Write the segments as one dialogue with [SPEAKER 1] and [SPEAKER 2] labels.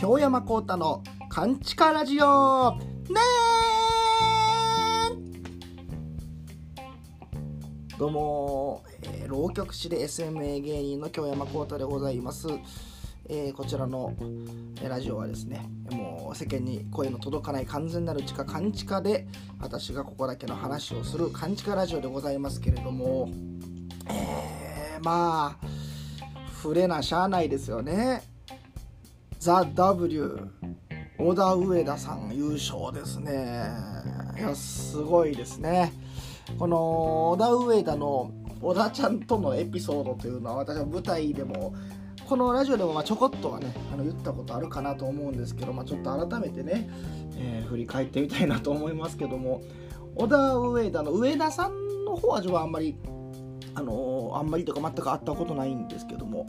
[SPEAKER 1] 京山幸太の「カンチカラジオ」ねどうも、えー、浪曲師で SMA 芸人の京山幸太でございます、えー、こちらの、えー、ラジオはですねもう世間に声の届かない完全なる地下カンチカで私がここだけの話をするカンチカラジオでございますけれどもえー、まあ触れなしゃあないですよね。ザ・ W 小田上田さん優勝ですね。いやすごいですね。この小田上田の小田ちゃんとのエピソードというのは私は舞台でもこのラジオでもまちょこっとはねあの言ったことあるかなと思うんですけど、まあ、ちょっと改めてね、えー、振り返ってみたいなと思いますけども小田上田の上田さんの方は自分はあんまりあのー、あんまりとか全く会ったことないんですけども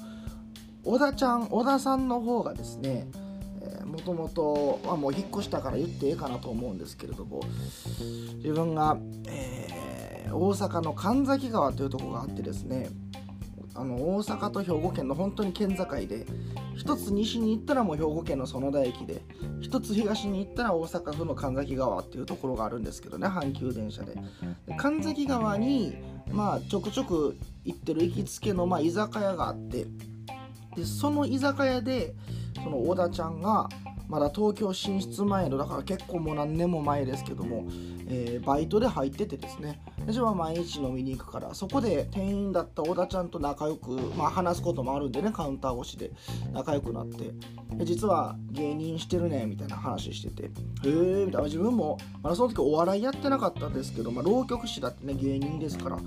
[SPEAKER 1] 小田ちゃん小田さんの方がですねもともともう引っ越したから言ってええかなと思うんですけれども自分が、えー、大阪の神崎川というとこがあってですねあの大阪と兵庫県の本当に県境で1つ西に行ったらもう兵庫県の園田駅で1つ東に行ったら大阪府の神崎川っていうところがあるんですけどね阪急電車で。で神崎川にまあちょくちょく行ってる行きつけのまあ居酒屋があって。でその居酒屋でその小田ちゃんがまだ東京進出前のだから結構もう何年も前ですけども、えー、バイトで入っててですね。私は毎日飲みに行くからそこで店員だった小田ちゃんと仲良く、まあ、話すこともあるんでねカウンター越しで仲良くなって。で実は芸人してるねみたいな話してて。へえみたいな。自分もまだその時お笑いやってなかったんですけど、まあ、浪曲師だってね芸人ですから、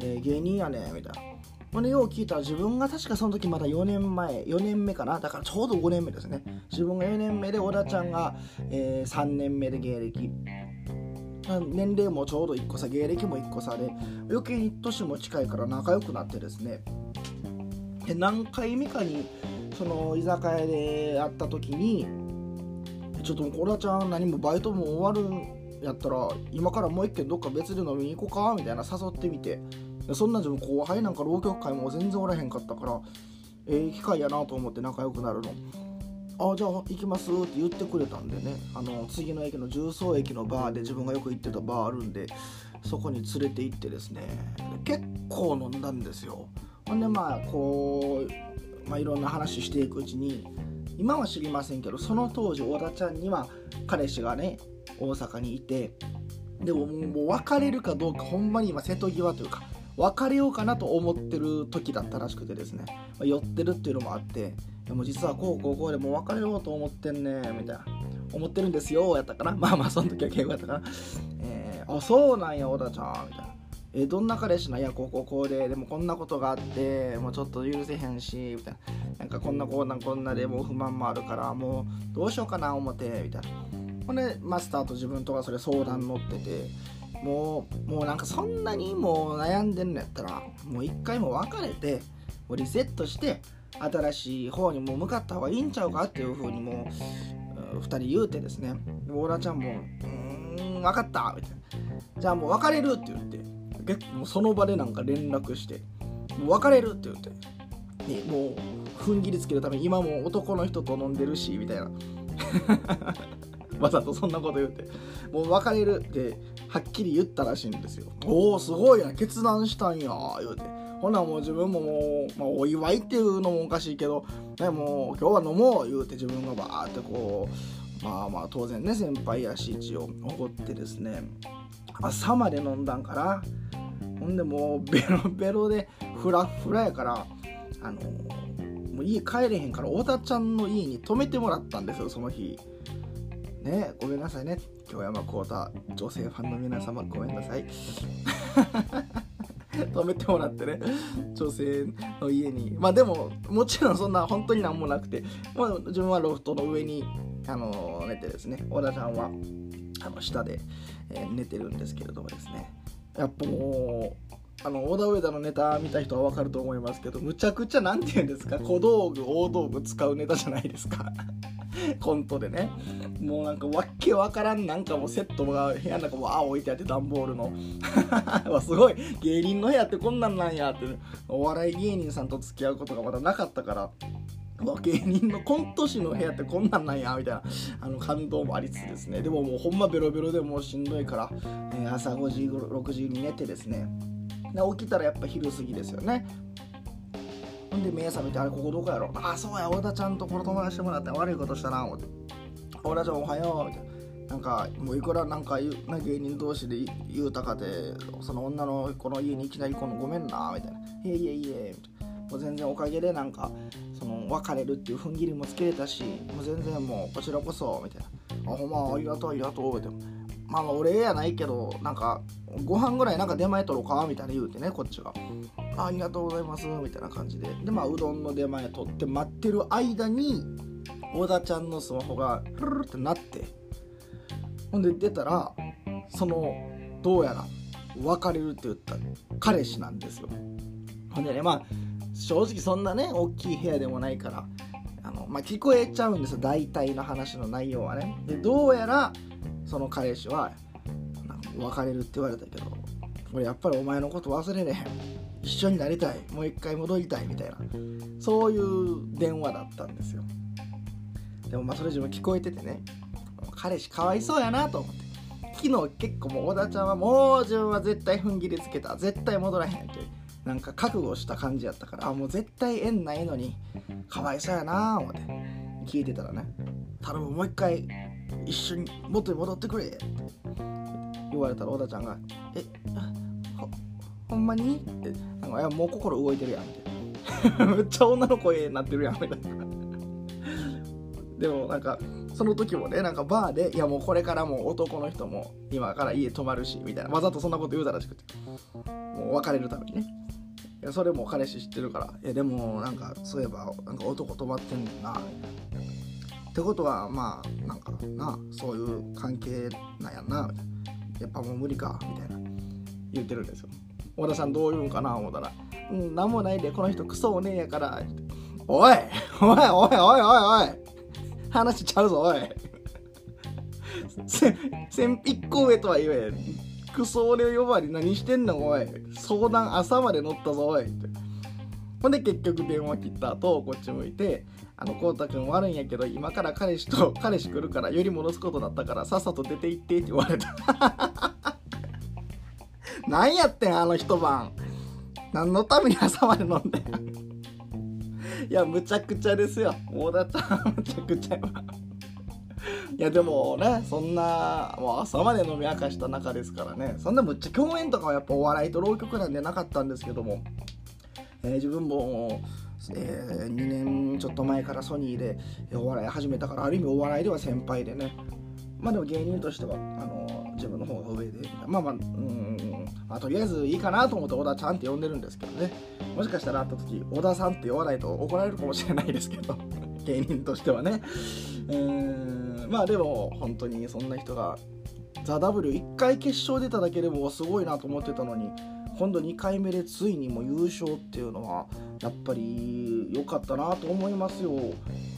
[SPEAKER 1] えー、芸人やねみたいな。これよう聞いたら自分が確かその時まだ4年前4年目かな。だからちょうど5年目ですね。自分が4年目で小田ちゃんが、えー、3年目で芸歴。年齢もちょうど1個差芸歴も1個差で余計に年も近いから仲良くなってですね。で何回目かにその居酒屋で会った時にちょっと小田ちゃん何もバイトも終わるやったら今からもう一軒どっか別で飲みに行こうかみたいな誘ってみて。そんな自分後輩なんか浪曲会も全然おらへんかったからええ機会やなと思って仲良くなるの。あじゃあ行きますって言ってくれたんでね。あの次の駅の重曹駅のバーで自分がよく行ってたバーあるんでそこに連れて行ってですね。結構飲んだんですよ。ほんでまあこう、まあ、いろんな話していくうちに今は知りませんけどその当時小田ちゃんには彼氏がね大阪にいてでももう別れるかどうかほんまに今瀬戸際というか別れようかなと思ってる時だったらしくてですね、まあ、寄ってるっていうのもあってでも実はこうこうこうでもう別れようと思ってんねみたいな。思ってるんですよやったかな。まあまあその時は敬語やったかな。えー、あそうなんや小田ちゃんみたいなえ、どんな彼氏なんや？こうこうこうででもこんなことがあってもうちょっと許せへんしみたいななんかこんなこんなんこんなでもう不満もあるからもうどうしようかな思ってみたいな。ほんでマスターと自分とかそれ相談乗っててもうもうなんかそんなにもう悩んでんのやったらもう一回も別れてもうリセットして新しい方にも向かった方がいいんちゃうかっていう風にもう2人言うてですね。オーラちゃんも「うん分かった」みたいな「じゃあもう別れる」って言って結構その場でなんか連絡して「もう別れる」って言って。でもう踏ん切りつけるために今も男の人と飲んでるしみたいな。わざとそんなこと言って。もう別れるってはっきり言ったらしいんですよ。おおすごいな。決断したんや。言うて。ほなもう自分ももう、まあ、お祝いっていうのもおかしいけど、ね、もう今日は飲もう。言うて自分がバーってこうまあまあ当然ね先輩やし一応おごってですね。朝まで飲んだんかな。ほんでもうベロベロでフラフラやからあのもう家帰れへんから太田ちゃんの家に泊めてもらったんですよその日。ねごめんなさいね。京山幸太女性ファンの皆様ごめんなさい。止めてもらってね。女性の家に。まあでももちろんそんな本当になんもなくて、まあ、自分はロフトの上にあの寝てですね。小田ちゃんはあの下で、えー、寝てるんですけれどもですね。やっぱもうあの小田上田のネタ見た人は分かると思いますけどむちゃくちゃ何て言うんですか。小道具大道具使うネタじゃないですか。コントでね。もうなんかわっけわからんなんかもうセットが部屋の中もあ置いてあって段ボールの。すごい。芸人の部屋ってこんなんなんやって、お笑い芸人さんと付き合うことがまだなかったから。芸人のコント師の部屋ってこんなんなんや。みたいな。あの感動もありつつですね。でももうほんまベロベロでもうしんどいから、えー、朝5時6時に寝てですね。で起きたらやっぱ昼過ぎですよね。ほんで目覚めてあれここどこやろ？ああそうや小田ちゃんとこの友達してもらって悪いことしたな思って。小田ちゃんおはようみたいな。なんかもういくらなんかな芸人同士で言うたかでその女の子の家にいきなり来るのごめんなみたいな「いえいえいえ」みたいなもう全然おかげでなんかその別れるっていう踏ん切りもつけれたしもう全然もうこちらこそみたいな「あほんまありがとうありがとう」ってまあ俺やないけどなんかご飯ぐらいなんか出前取ろうかみたいな言うてねこっちが「ありがとうございます」みたいな感じで。でまあうどんの出前取って待ってる間に小田ちゃんのスマホがフルルってなって。ほんで出たらそのどうやら別れるって言った彼氏なんですよ。ほんでねまあ正直そんなね大きい部屋でもないからあの、まあ、聞こえちゃうんですよ。大体の話の内容はね。でどうやらその彼氏は別れるって言われたけど俺やっぱりお前のこと忘れれへん。一緒になりたいもう一回戻りたいみたいなそういう電話だったんですよ。でもまあそれ自分聞こえててね彼氏かわいそうやなと思って昨日結構もう小田ちゃんはもう自分は絶対踏ん切りつけた絶対戻らへんってなんか覚悟した感じやったからあもう絶対縁ないのにかわいそうやな思って聞いてたらね頼むもう一回一緒に元に戻ってくれって言われたら小田ちゃんが「えほんまに?」って。なんかいやもう心動いてるやんって。めっちゃ女の声になってるやんみたいな。でもなんかその時もねなんかバーでいやもうこれからも男の人も今から家泊まるしみたいな。わざとそんなこと言うたらしくて。もう別れるためにね。やそれも彼氏知ってるから。いやでもなんかそういえばなんか男止まってんねんな。ってことはまあなんかなそういう関係なんやなみたいな。やっぱもう無理かみたいな。言ってるんですよ。小田さんどう言うんかな思ったら「うん何もないでこの人クソおねえやから」おいおいおいおいおいおい。話ちゃうぞおい。先1個上とは言えクソ俺呼ばわり何してんのおい。相談朝まで乗ったぞおい。ってほんで結局電話切った後こっち向いて「あのこうたくん悪いんやけど今から彼氏と彼氏来るからより戻すことだったからさっさと出て行って」って言われた。何やってんあの一晩。何のために朝まで飲んでいやむちゃくちゃですよ。大田ちゃんむちゃくちゃいやでもねそんなもう朝まで飲み明かした中ですからね。そんなむっちゃ共演とかはやっぱお笑いと浪曲なんでなかったんですけども、えー、自分もえー、2年ちょっと前からソニーでお笑い始めたからある意味お笑いでは先輩でね。まあでも芸人としてはあの自分の方が上で。まあまあうんまあ、とりあえずいいかなと思って小田ちゃんって呼んでるんですけどね。もしかしたら会った時小田さんって呼ばないと怒られるかもしれないですけど。芸人としてはね。うんまあでも本当にそんな人が「ザ・ w 1回決勝出ただけでもすごいなと思ってたのに今度2回目でついにも優勝っていうのはやっぱり良かったなと思いますよ。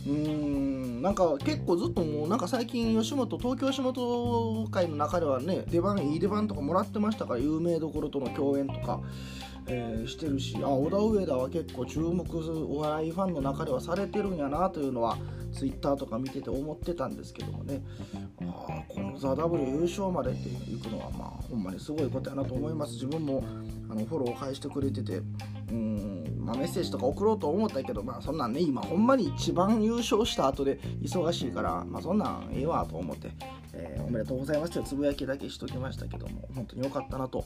[SPEAKER 1] うんなんか結構ずっともうなんか最近吉本東京吉本界の中ではね出番いい出番とかもらってましたから有名どころとの共演とか。えー、してるしあ小田上田は結構注目お笑いファンの中ではされてるんやなというのはツイッターとか見てて思ってたんですけどもね。あこの「ザ・ w 優勝までっていくのはまあほんまにすごいことやなと思います。自分もあのフォローを返してくれててうんまあ、メッセージとか送ろうと思ったけどまあそんなんね今ほんまに一番優勝した後で忙しいからまあそんなんええわと思って、えー、おめでとうございますってつぶやきだけしときましたけども本当に良かったなと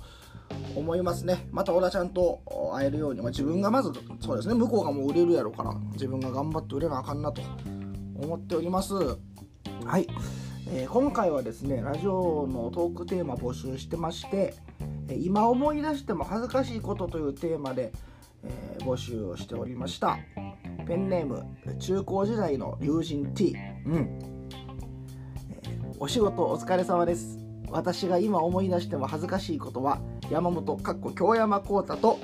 [SPEAKER 1] 思いますね。また小田ちゃんと会えるように、まあ、自分がまずそうですね向こうがもう売れるやろから自分が頑張って売れなあかんなと思っております。はい、えー、今回はですねラジオのトークテーマ募集してまして今思い出しても恥ずかしいことというテーマで、えー、募集をしておりました。ペンネーム中高時代の友人 T うん、えー、お仕事お疲れ様です。私が今思い出しても恥ずかしいことは山本かっこ京山幸太と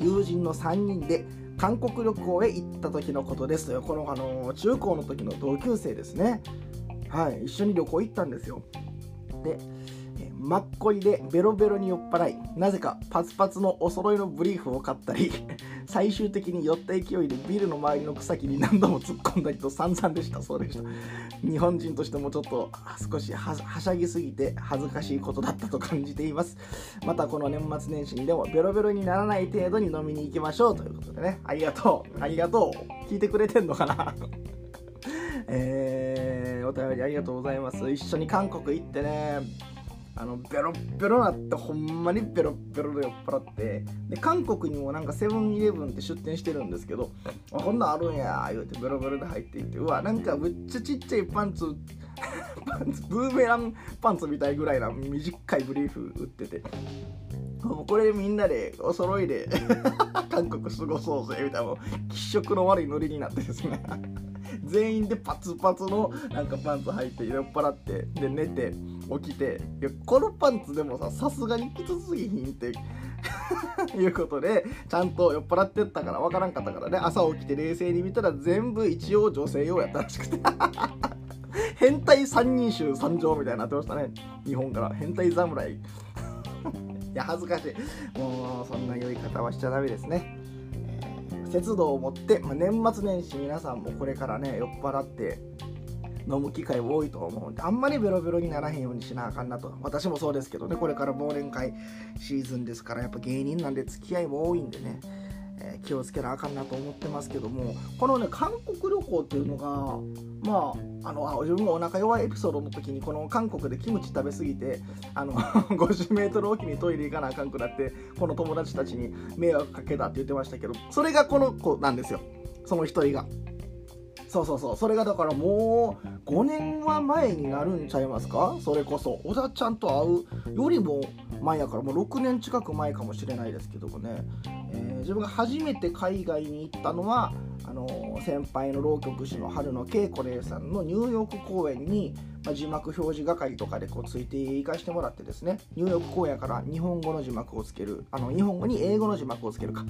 [SPEAKER 1] 友人の3人で韓国旅行へ行った時のことです。このあの中高の時の同級生ですね。はい一緒に旅行行ったんですよ。でマッコリでベロベロに酔っ払いなぜかパツパツのお揃いのブリーフを買ったり 最終的に酔った勢いでビルの周りの草木に何度も突っ込んだりと散々でした。そうでした。日本人としてもちょっと少しはしゃぎすぎて恥ずかしいことだったと感じています。またこの年末年始にでもベロベロにならない程度に飲みに行きましょうということでね。ありがとう。ありがとう。聞いてくれてんのかな？えー、お便りありがとうございます。一緒に韓国行ってね。あのベロベロなってほんまにベロベロで酔っ払ってで韓国にもなんかセブンイレブンって出店してるんですけどあこんなんあるんや言うてベロベロで入っていってうわなんかむっちゃちっちゃいパンツ パンツブーメランパンツみたいぐらいな短いブリーフ売っててもうこれでみんなでお揃いで韓国過ごそうぜみたいな気色の悪いノリになってですね全員でパツパツのなんかパンツ履いて酔っ払ってで寝て起きていやこのパンツでもささすがにきつすぎひんって いうことでちゃんと酔っ払ってったから分からんかったからね朝起きて冷静に見たら全部一応女性用やったらしくて。変態三人衆参上みたいになってましたね。日本から。変態侍。いや恥ずかしい。もうそんな酔い方はしちゃダメですね。節度を持って、まあ、年末年始皆さんもこれからね酔っ払って飲む機会多いと思うんであんまりベロベロにならへんようにしなあかんなと。私もそうですけどねこれから忘年会シーズンですからやっぱ芸人なんで付き合いも多いんでね。え、気をつけなあかんなと思ってますけどもこのね韓国旅行っていうのがまああの自分もお腹弱いエピソードの時にこの韓国でキムチ食べ過ぎてあの 50m おきにトイレ行かなあかんくなってこの友達たちに迷惑かけたって言ってましたけどそれがこの子なんですよ。その一人が。そうそうそう。それがだからもう5年は前になるんちゃいますか？それこそ。小田ちゃんと会うよりも前やからもう6年近く前かもしれないですけどもね、えー、自分が初めて海外に行ったのはあのー、先輩の浪曲師の春野恵子姉さんのニューヨーク公演に、まあ、字幕表示係とかでこうついて行かしてもらってですね。ニューヨーク公演から日本語の字幕をつけるあの日本語に英語の字幕をつけるか。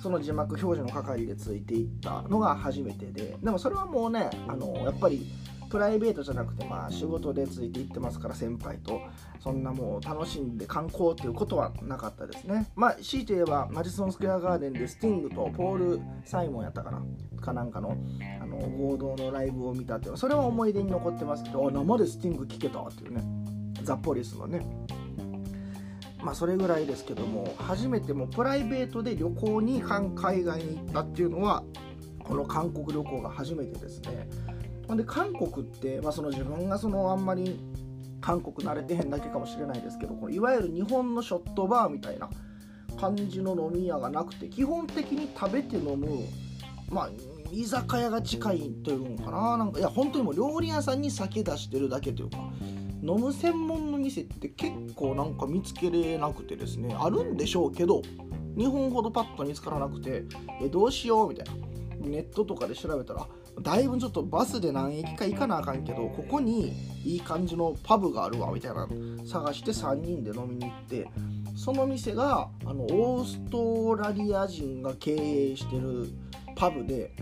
[SPEAKER 1] その字幕表示の係でついていったのが初めてで。でもそれはもうねあのやっぱりプライベートじゃなくてまあ仕事でついていってますから先輩と。そんなもう楽しんで観光っていうことはなかったですね。まあ強いて言えばマジソンスクエアガーデンでスティングとポール・サイモンやったかな？かなんかのあの合同のライブを見たっていうそれは思い出に残ってますけど生でスティング聴けたっていうね。ザ・ポリスのね。まあそれぐらいですけども初めてもプライベートで旅行に海外に行ったっていうのはこの韓国旅行が初めてですね。んで韓国って、まあ、その自分がそのあんまり韓国慣れてへんだけかもしれないですけどこのいわゆる日本のショットバーみたいな感じの飲み屋がなくて基本的に食べて飲むまあ居酒屋が近いというのかな。なんかいや本当にもう料理屋さんに酒出してるだけというか飲む専門の店って結構なんか見つけれなくてですねあるんでしょうけど日本ほどパッと見つからなくてえどうしようみたいな。ネットとかで調べたらだいぶちょっとバスで何駅か行かなあかんけどここにいい感じのパブがあるわみたいな探して3人で飲みに行ってその店があのオーストラリア人が経営してるパブで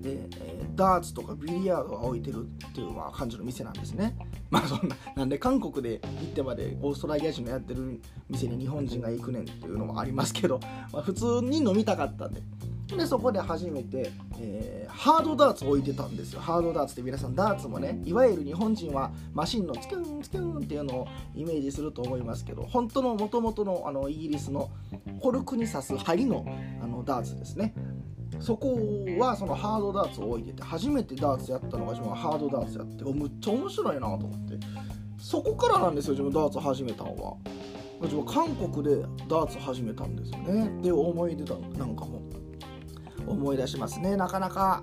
[SPEAKER 1] で、え、ダーツとかビリヤードが置いてるっていう、まあ、感じの店なんですね。まあそんな、なんで韓国で行ってまでオーストラリア人がやってる店に日本人が行くねんっていうのもありますけど、まあ、普通に飲みたかったんで。でそこで初めて、えー、ハードダーツ置いてたんですよ。ハードダーツって皆さんダーツもねいわゆる日本人はマシンのツキュンツキュンっていうのをイメージすると思いますけど本当の元々のあのイギリスのコルクに刺す針のあのダーツですね。そこはそのハードダーツを置いてて初めてダーツやったのが自分はハードダーツやってむっちゃ面白いなと思って。そこからなんですよ自分ダーツ始めたのは。自分韓国でダーツ始めたんですよね。って思い出だなんかも思い出しますね。なかなか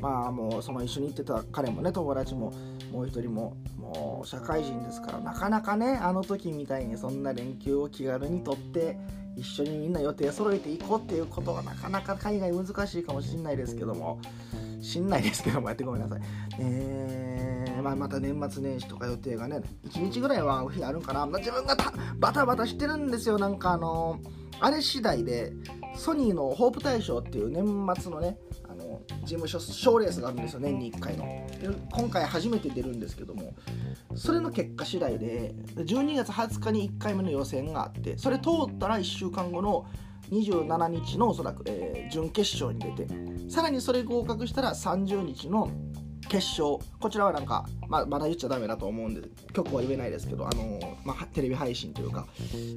[SPEAKER 1] まあもうその一緒に行ってた彼もね友達ももう一人ももう社会人ですからなかなかねあの時みたいにそんな連休を気軽にとって一緒にみんな予定揃えていこうっていうことはなかなか海外難しいかもしんないですけどもしんないですけどもやってごめんなさい。えー、まあ、また年末年始とか予定がね1日ぐらいは日あるんかな、ま、自分がバタバタしてるんですよ。なんかあのー、あれ次第でソニーのホープ大賞っていう年末のねあの事務所賞レースがあるんですよ年に1回の。今回初めて出るんですけどもそれの結果次第で12月20日に1回目の予選があってそれ通ったら1週間後の27日のおそらく、えー、準決勝に出てさらにそれ合格したら30日の決勝。こちらはなんか、まあ、まだ言っちゃダメだと思うんで曲は言えないですけど、あのー、まあ、テレビ配信というか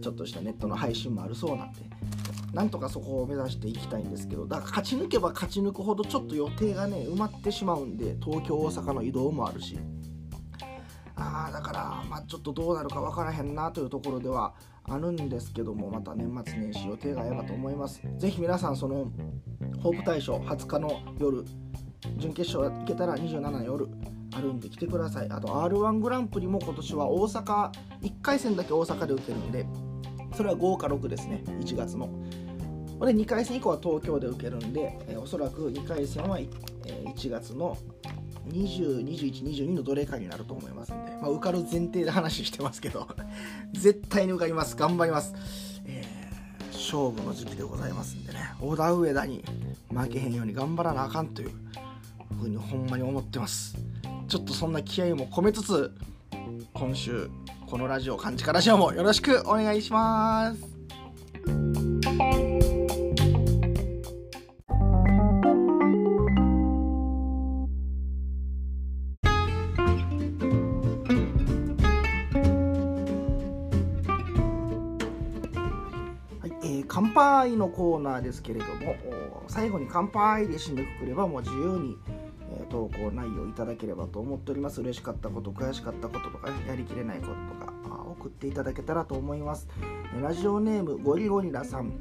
[SPEAKER 1] ちょっとしたネットの配信もあるそうなんでなんとかそこを目指していきたいんですけどだから勝ち抜けば勝ち抜くほどちょっと予定がね埋まってしまうんで東京大阪の移動もあるし。あだから、まあ、ちょっとどうなるか分からへんなというところではあるんですけどもまた年末年始予定が合えばと思います。是非皆さんそのホープ大賞20日の夜準決勝行けたら27の夜あるんで来てください。あと r 1グランプリも今年は大阪1回戦だけ大阪で受けるんでそれは5か6ですね。1月の。で2回戦以降は東京で受けるんで、えー、おそらく2回戦は、えー、1月の20、21、22のどれかになると思いますんで、まあ、受かる前提で話してますけど。絶対に受かります。頑張ります。えー、勝負の時期でございますんでね、小田上田に負けへんように頑張らなあかんというふうにほんまに思ってます。ちょっとそんな気合も込めつつ、今週、このラジオ、漢字かラジオもよろしくお願いします。乾杯のコーナーですけれども最後に乾杯で締めくくればもう自由に、ー、投稿内容いただければと思っております。嬉しかったこと悔しかったこととかやりきれないこととか送っていただけたらと思います。ラジオネームゴリゴリラさん。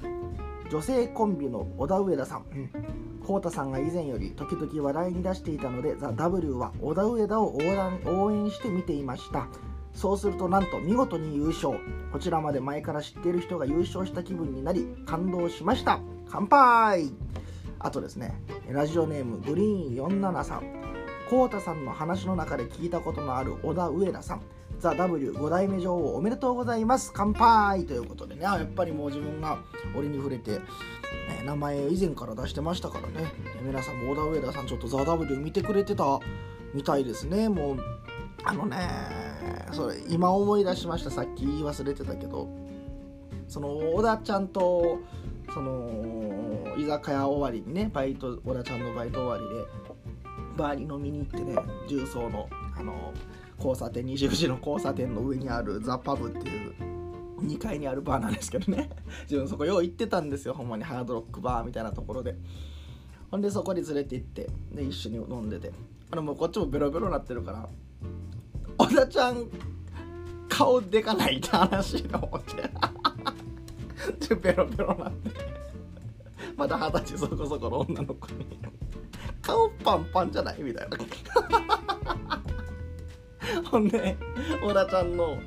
[SPEAKER 1] 女性コンビの小田上田さん、うん、コウタさんが以前より時々話題に出していたので「ザ・ w は小田上田を応援して見ていました。そうするとなんと見事に優勝。こちらまで前から知っている人が優勝した気分になり感動しました。乾杯あとですねラジオネームグリーン473コウタさんの話の中で聞いたことのある小田上田さん。ザ・ W5 代目女王おめでとうございます。乾杯ということでね。やっぱりもう自分が俺に触れて、え名前以前から出してましたからね。皆さんも小田上田さんちょっとザ・ W 見てくれてたみたいですね。もうあのねそれ今思い出しました。さっき言い忘れてたけど。その小田ちゃんとその居酒屋終わりにねバイト小田ちゃんのバイト終わりでバーに飲みに行ってね重曹のあの交差点20時の交差点の上にあるザ・パブっていう2階にあるバーなんですけどね。自分そこよう行ってたんですよ。ほんまにハードロックバーみたいなところで。ほんでそこに連れて行ってで一緒に飲んでて。あのもうこっちもベロベロなってるから小田ちゃん顔でかないって話の思って。ペロペロなってまだ二十歳そこそこの女の子に。顔パンパンじゃないみたいな。ほんで小田ちゃんの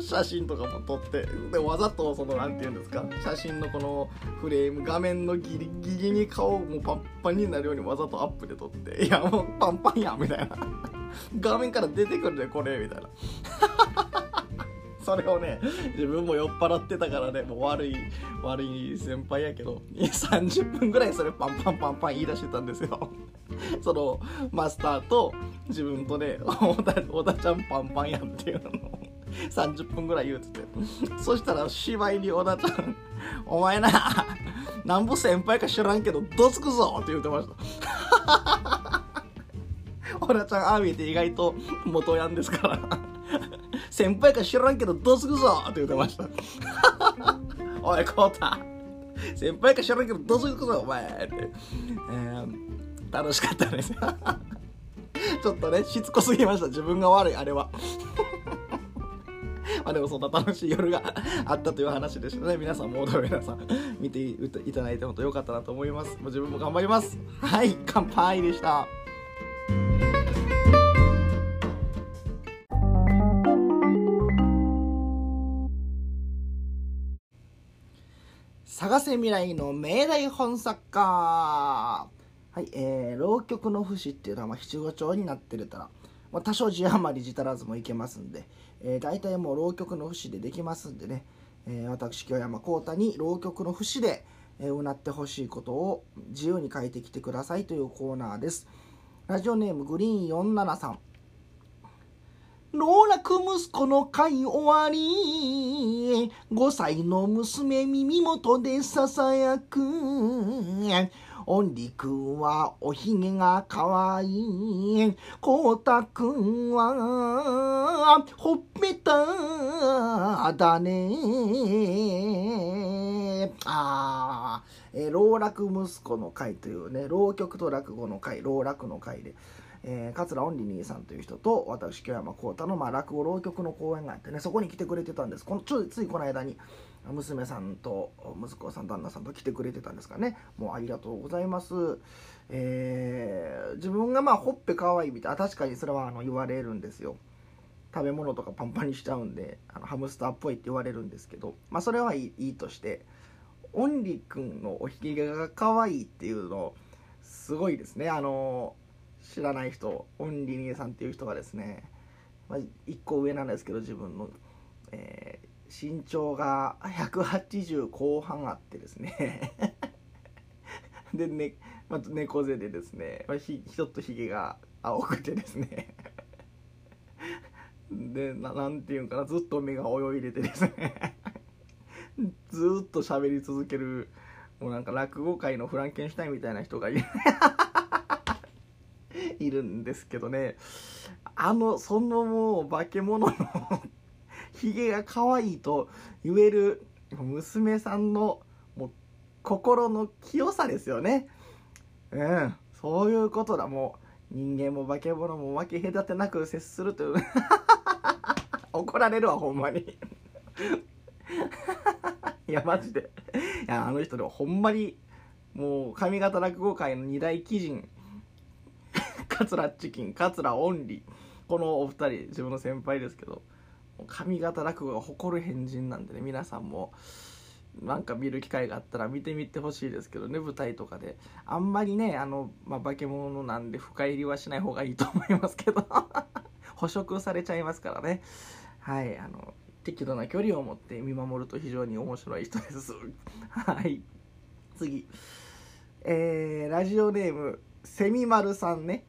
[SPEAKER 1] 写真とかも撮ってでわざとその何て言うんですか写真のこのフレーム画面のギリギリに顔もパンパンになるようにわざとアップで撮っていやもうパンパンやんみたいな。画面から出てくるねこれみたいな。それをね自分も酔っ払ってたからねもう悪い悪い先輩やけど30分ぐらいそれパンパンパンパン言い出してたんですよ。そのマスターと自分とね小田小田ちゃんパンパンやんっていうの。を30分ぐらい言うてて。そしたら芝居に小田ちゃん「お前ななんぼ先輩か知らんけどどつくぞ」って言ってました。オラちゃんああ見えて意外と元ヤンですから。先輩か知らんけどどうするぞ！って言ってました。おいコータ先輩か知らんけどどうするぞ！お前って、えー、楽しかったです。ちょっとねしつこすぎました。自分が悪いあれは。まあでもそんな楽しい夜があったという話でしたね。皆さんも踊る皆さん見ていただいて本当良かったなと思います。もう自分も頑張ります。はい乾杯でした。探せ未来の命題本作家。はい、えー、浪曲の節っていうのは、まあ、七五調になってるたら、まあ、多少字余り字足らずもいけますんで、えー、大体もう浪曲の節でできますんでね、えー、私京山幸太に浪曲の節で、えー、うなってほしいことを自由に書いてきてくださいというコーナーです。ラジオネームグリーン473老若息子の会終わり5歳の娘耳元でささやくおんりくんはおひげがかわいい。こうたくんはほっぺただね。ああ、え、老若息子の会というね、浪曲と落語の会、老若の会で。えー、桂オンリ兄さんという人と私京山幸太の、まあ、落語浪曲の公演があってねそこに来てくれてたんです。このちょついこの間に娘さんと息子さん旦那さんと来てくれてたんですかね。もうありがとうございます、えー、自分がまあほっぺかわいいみたいな確かにそれはあの言われるんですよ。食べ物とかパンパンにしちゃうんであのハムスターっぽいって言われるんですけどまあそれはいいとしてオンリくんのおひげが可愛いっていうのすごいですね。あの知らない人オンリーさんっていう人がですね、まあ、1個上なんですけど自分の、えー、身長が180後半あってですね。でね、まあ、猫背でですね、まあ、ひちょっとひげが青くてですね。でなんていうんかなずっと目が泳いでてですね。ずっと喋り続けるもうなんか落語界のフランケンシュタインみたいな人がいる。いるんですけどね。あのそのもう化け物のひげが可愛いと言える娘さんのもう心の清さですよね。うん。そういうことだ。もう人間も化け物も分け隔てなく接するという。怒られるわほんまに。いやマジで。いやあの人でもほんまにもう上方落語界の二大奇人桂チキン桂オンリー。このお二人自分の先輩ですけど上方落語が誇る変人なんでね皆さんもなんか見る機会があったら見てみてほしいですけどね舞台とかで。あんまりねあの、まあ、化け物なんで深入りはしない方がいいと思いますけど 捕食されちゃいますからね。はいあの適度な距離を持って見守ると非常に面白い人です。はい。次。えー、ラジオネームセミマルさんね。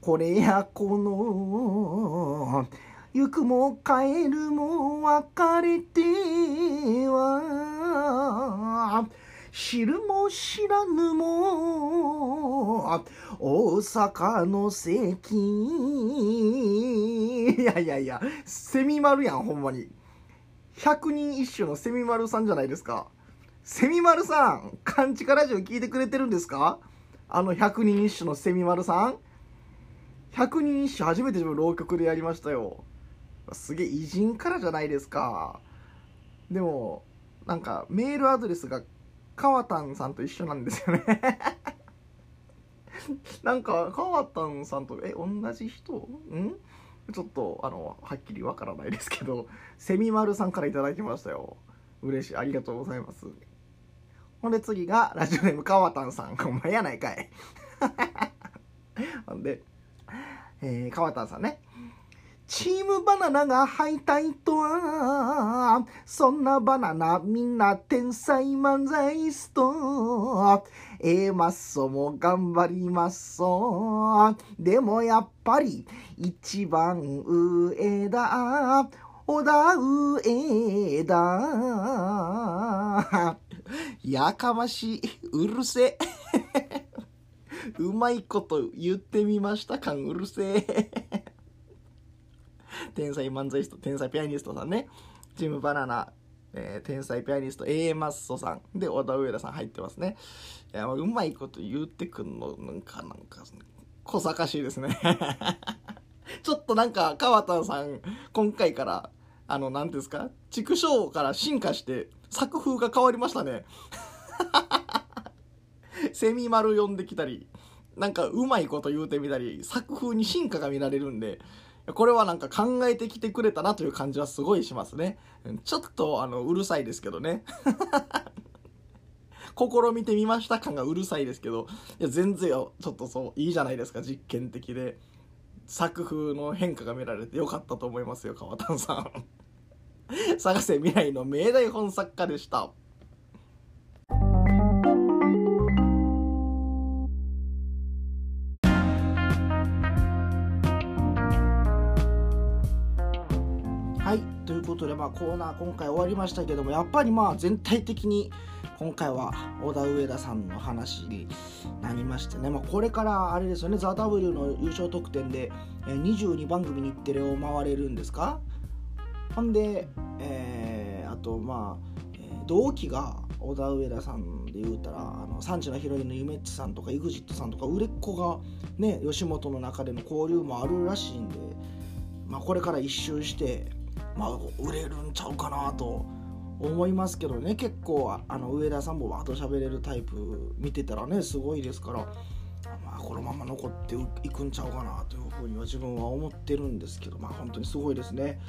[SPEAKER 1] これやこの行くも帰るも別れては知るも知らぬも大阪の関いやいやいやセミマルやんほんまに。百人一首のセミマルさんじゃないですか。セミマルさん勘違ラジオ聞いてくれてるんですか？あの百人一首のセミマルさん。百人一首初めて自分浪曲でやりましたよ。すげえ偉人からじゃないですか。でもなんかメールアドレスが川丹さんと一緒なんですよね。なんか川丹さんとえ同じ人？ん？ちょっとあのはっきりわからないですけどセミマルさんから頂きましたよ。嬉しい。ありがとうございます。ほんで次がラジオネーム川丹さん。お前やないかい。ほんでえー、川田さんね。チームバナナが敗退とは、そんなバナナみんな天才漫才スト。えー、マッソも頑張りますそでもやっぱり一番上だ。小田上だ。やかましい。うるせえ。うまいこと言ってみました感うるせえ。天才漫才師と天才ピアニストさんね。ジムバナナ、えー、天才ピアニスト A マッソさん。で、小田上田さん入ってますね。いや、うまいこと言ってくんの、なんか、なんか、小賢しいですね。ちょっとなんか、川田さん、今回から、あの、なんですか？畜生から進化して、作風が変わりましたね。セミ丸呼んできたり、なんかうまいこと言うてみたり、作風に進化が見られるんで、これはなんか考えてきてくれたなという感じはすごいしますね。ちょっとあの、うるさいですけどね。試みてみました感がうるさいですけど、いや、全然、ちょっとそう、いいじゃないですか、実験的で。作風の変化が見られてよかったと思いますよ、川谷さん。探せ未来の命題本作家でした。コーナー今回終わりましたけどもやっぱりまあ全体的に今回は小田上田さんの話になりましてね、まあ、これからあれですよね「ザ・ w の優勝特典で22番組日テレを回れるんですか？ほんで、えー、あとまあ、同期が小田上田さんで言うたらあの産地のヒロインのゆめっちさんとか EXIT さんとか売れっ子がね吉本の中での交流もあるらしいんで、まあ、これから一周して、まあ、売れるんちゃうかなと思いますけどね。結構あの上田さんもわーっと喋れるタイプ見てたらねすごいですから、まあ、このまま残っていくんちゃうかなというふうには自分は思ってるんですけどまあ本当にすごいですね。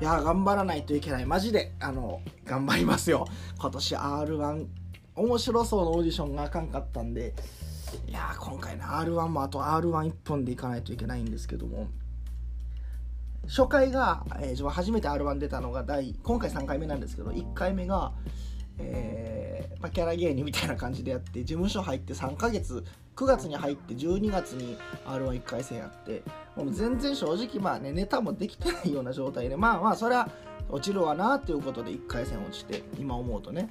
[SPEAKER 1] いや頑張らないといけない。マジであの頑張りますよ。今年 r 1面白そうなオーディションがあかんかったんでいや今回の r 1もあと r 1 1本でいかないといけないんですけども。初回が、えー、自分初めて r 1出たのが第今回3回目なんですけど1回目が、えーまあ、キャラ芸人みたいな感じでやって事務所入って3ヶ月9月に入って12月に r 1 1回戦やってもう全然正直まあねネタもできてないような状態でまあまあそれは落ちるわなっていうことで1回戦落ちて今思うとね。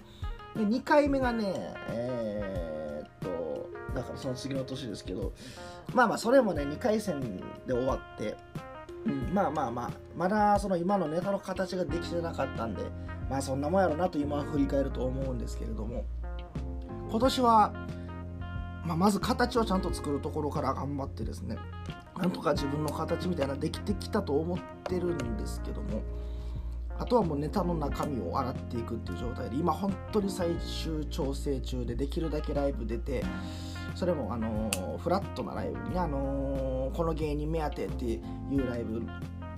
[SPEAKER 1] で2回目がねえー、っとだからその次の年ですけどまあまあそれもね2回戦で終わってうん、まあまあまあまだその今のネタの形ができてなかったんでまあそんなもんやろなと今は振り返ると思うんですけれども今年は、まあ、まず形をちゃんと作るところから頑張ってですねなんとか自分の形みたいなできてきたと思ってるんですけどもあとはもうネタの中身を洗っていくっていう状態で今本当に最終調整中でできるだけライブ出てそれもあのー、フラットなライブに、あのー、この芸人目当てっていうライブ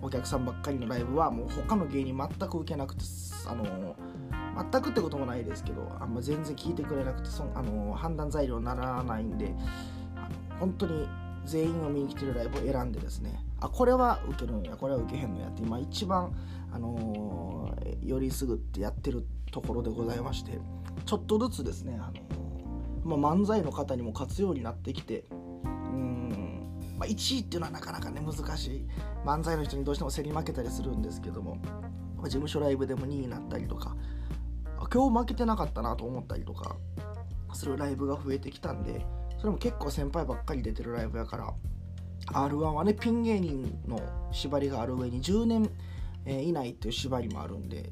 [SPEAKER 1] お客さんばっかりのライブはもう他の芸人全く受けなくて、あのー、全くってこともないですけどあんま全然聞いてくれなくてそ、あの判断材料にならないんであの本当に全員を見に来てるライブを選んでですねあこれは受けるんやこれは受けへんのやって今一番、あのー、よりすぐってやってるところでございましてちょっとずつですね、あの、まあ、漫才の方にも勝つようになってきてうん、まあ、1位っていうのはなかなかね難しい。漫才の人にどうしても競り負けたりするんですけども、ま、事務所ライブでも2位になったりとか今日負けてなかったなと思ったりとかするライブが増えてきたんでそれも結構先輩ばっかり出てるライブやから R1 はねピン芸人の縛りがある上に10年、以内っていう縛りもあるんで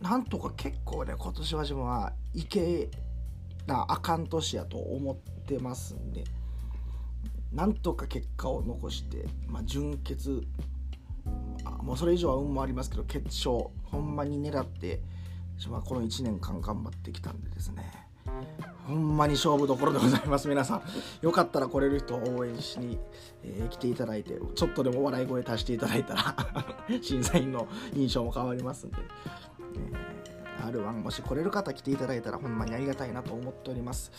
[SPEAKER 1] なんとか結構ね今年は自分はいけなあかん年やと思ってますんで。なんとか結果を残して、まあ、準決もうそれ以上は運もありますけど決勝ほんまに狙って自分はこの1年間頑張ってきたんでですね。ほんまに勝負どころでございます。皆さんよかったら来れる人を応援しに、えー、来ていただいてちょっとでも笑い声足していただいたら 審査員の印象も変わりますんで、えー、R1 もし来れる方来ていただいたらほんまにありがたいなと思っております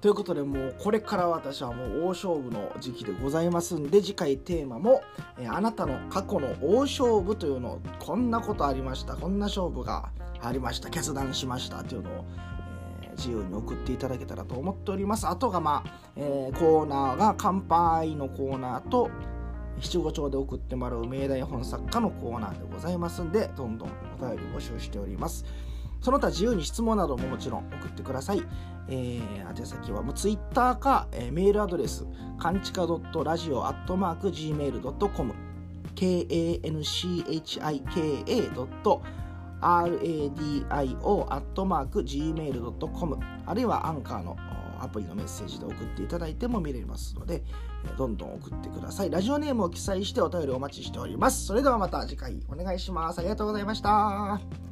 [SPEAKER 1] ということでもうこれから私はもう大勝負の時期でございますんで次回テーマも、えー、あなたの過去の大勝負というのをこんなことありましたこんな勝負がありました決断しましたというのを自由に送っていただけたらと思っております。あとが、まあえー、コーナーが乾杯のコーナーと七五調で送ってもらう明大本作家のコーナーでございますんで、どんどんお便り募集しております。その他自由に質問などももちろん送ってください。えー、宛先はもう Twitter か、えー、メールアドレス、かんちか .radio.gmail.com kanchika. radio.gmail.com あるいはアンカーのアプリのメッセージで送っていただいても見れますので、どんどん送ってください。ラジオネームを記載してお便りお待ちしております。それではまた次回お願いします。ありがとうございました。